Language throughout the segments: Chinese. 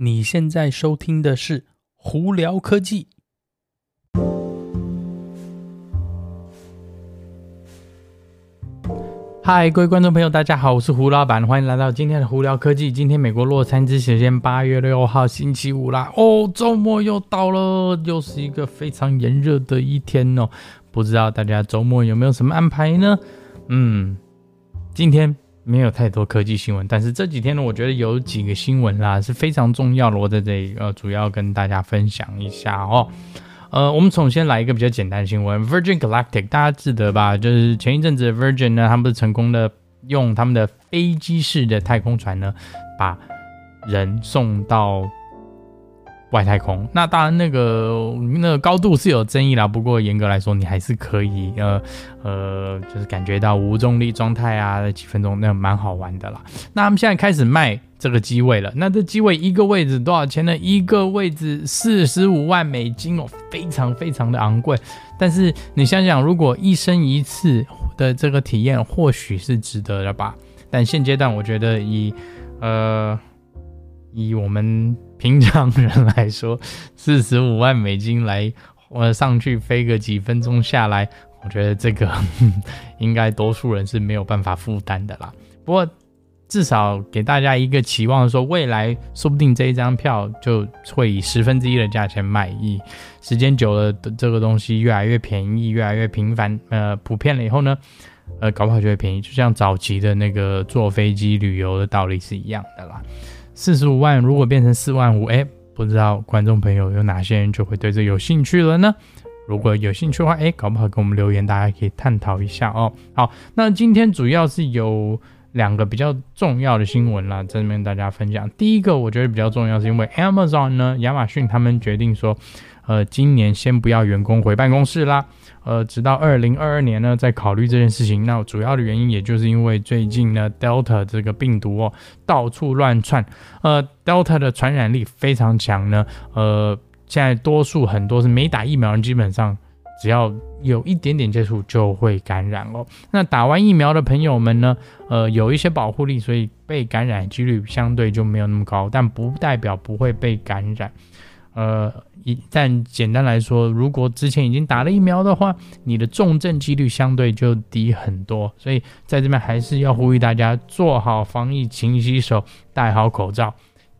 你现在收听的是《胡聊科技》。嗨，各位观众朋友，大家好，我是胡老板，欢迎来到今天的《胡聊科技》。今天美国洛杉矶时间八月六号星期五啦，哦，周末又到了，又是一个非常炎热的一天哦。不知道大家周末有没有什么安排呢？嗯，今天。没有太多科技新闻，但是这几天呢，我觉得有几个新闻啦是非常重要的，我在这里呃主要跟大家分享一下哦。呃，我们首先来一个比较简单的新闻，Virgin Galactic，大家记得吧？就是前一阵子 Virgin 呢，他们是成功的用他们的飞机式的太空船呢，把人送到。外太空，那当然那个那个高度是有争议啦，不过严格来说，你还是可以呃呃，就是感觉到无重力状态啊，几分钟那蛮好玩的啦。那他们现在开始卖这个机位了，那这机位一个位置多少钱呢？一个位置四十五万美金哦，非常非常的昂贵。但是你想想，如果一生一次的这个体验，或许是值得的吧？但现阶段，我觉得以呃以我们。平常人来说，四十五万美金来，我上去飞个几分钟下来，我觉得这个 应该多数人是没有办法负担的啦。不过至少给大家一个期望，说未来说不定这一张票就会以十分之一的价钱卖。以时间久了这个东西越来越便宜，越来越频繁，呃，普遍了以后呢，呃，搞不好就会便宜。就像早期的那个坐飞机旅游的道理是一样的啦。四十五万如果变成四万五，哎，不知道观众朋友有哪些人就会对这有兴趣了呢？如果有兴趣的话，哎，搞不好给我们留言，大家可以探讨一下哦。好，那今天主要是有两个比较重要的新闻啦，在这边跟大家分享。第一个我觉得比较重要，是因为 Amazon 呢，亚马逊他们决定说，呃，今年先不要员工回办公室啦。呃，直到二零二二年呢，再考虑这件事情。那主要的原因，也就是因为最近呢，Delta 这个病毒哦，到处乱窜。呃，Delta 的传染力非常强呢。呃，现在多数很多是没打疫苗人，基本上只要有一点点接触就会感染哦。那打完疫苗的朋友们呢，呃，有一些保护力，所以被感染几率相对就没有那么高，但不代表不会被感染。呃，一但简单来说，如果之前已经打了疫苗的话，你的重症几率相对就低很多。所以在这边还是要呼吁大家做好防疫，勤洗手，戴好口罩。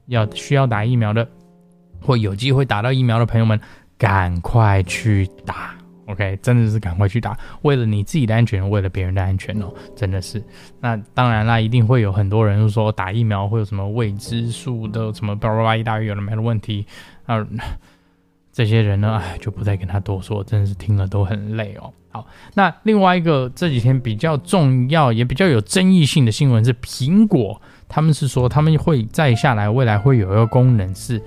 要需要打疫苗的，或有机会打到疫苗的朋友们，赶快去打。OK，真的是赶快去打，为了你自己的安全，为了别人的安全哦，真的是。那当然啦，一定会有很多人说打疫苗会有什么未知数的什么巴拉巴拉一大堆有的没的问题。那这些人呢，哎，就不再跟他多说，真的是听了都很累哦。好，那另外一个这几天比较重要也比较有争议性的新闻是，苹果他们是说他们会再下来，未来会有一个功能是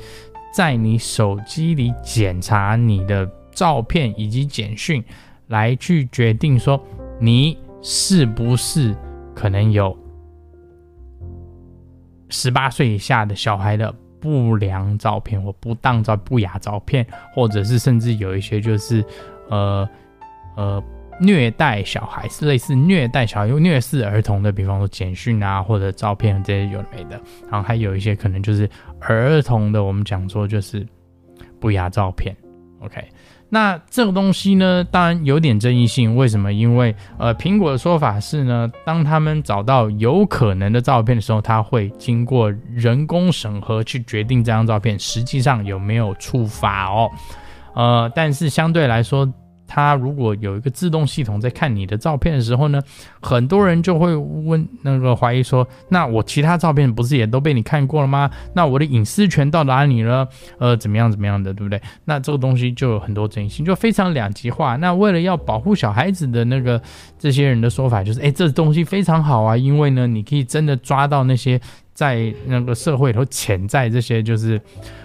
在你手机里检查你的照片以及简讯，来去决定说你是不是可能有十八岁以下的小孩的。不良照片或不当照、不雅照片，或者是甚至有一些就是，呃呃虐待小孩，是类似虐待小孩、又虐视儿童的，比方说简讯啊或者照片这些有的没的，然后还有一些可能就是儿童的，我们讲说就是不雅照片，OK。那这个东西呢，当然有点争议性。为什么？因为呃，苹果的说法是呢，当他们找到有可能的照片的时候，他会经过人工审核去决定这张照片实际上有没有触发哦。呃，但是相对来说。他如果有一个自动系统在看你的照片的时候呢，很多人就会问那个怀疑说，那我其他照片不是也都被你看过了吗？那我的隐私权到哪里了？呃，怎么样怎么样的，对不对？那这个东西就有很多争议性，就非常两极化。那为了要保护小孩子的那个这些人的说法就是，哎，这东西非常好啊，因为呢，你可以真的抓到那些在那个社会里头潜在这些就是。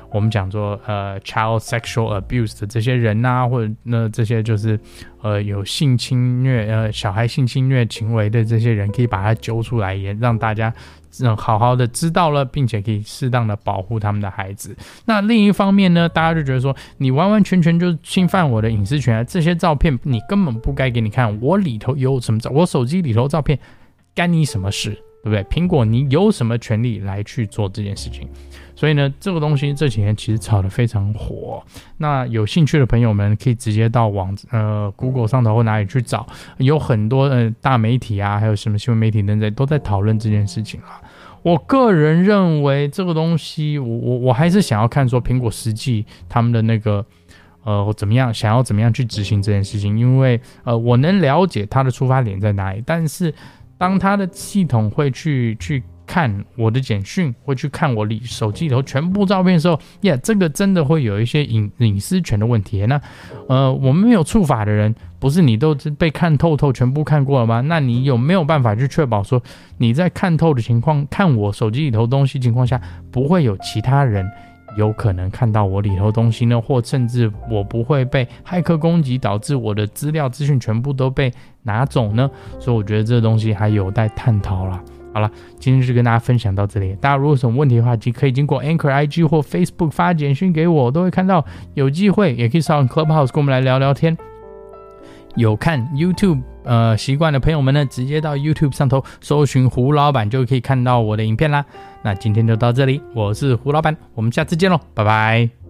我们讲说，呃，child sexual abuse 的这些人呐、或者那这些就是，呃，有性侵虐，呃，小孩性侵虐行为的这些人，可以把他揪出来，也让大家嗯好好的知道了，并且可以适当的保护他们的孩子。那另一方面呢，大家就觉得说，你完完全全就侵犯我的隐私权，这些照片你根本不该给你看，我里头有什么照，我手机里头照片干你什么事？对不对？苹果，你有什么权利来去做这件事情？所以呢，这个东西这几年其实炒得非常火。那有兴趣的朋友们可以直接到网呃 Google 上头或哪里去找，有很多呃大媒体啊，还有什么新闻媒体等等都在讨论这件事情啊。我个人认为这个东西，我我我还是想要看说苹果实际他们的那个呃怎么样，想要怎么样去执行这件事情，因为呃我能了解它的出发点在哪里，但是当他的系统会去去看我的简讯，会去看我里手机里头全部照片的时候，耶，这个真的会有一些隐隐私权的问题。那呃我们没有触法的人。不是你都被看透透，全部看过了吗？那你有没有办法去确保说你在看透的情况，看我手机里头东西情况下，不会有其他人有可能看到我里头东西呢？或甚至我不会被骇客攻击，导致我的资料资讯全部都被拿走呢？所以我觉得这个东西还有待探讨啦。好了，今天就跟大家分享到这里。大家如果有什么问题的话，可以经过 Anchor IG 或 Facebook 发简讯给我我，都会看到。有机会也可以上 Clubhouse 跟我们来聊聊天。有看 YouTube 呃习惯的朋友们呢，直接到 YouTube 上头搜寻胡老板就可以看到我的影片啦。那今天就到这里，我是胡老板，我们下次见喽，拜拜。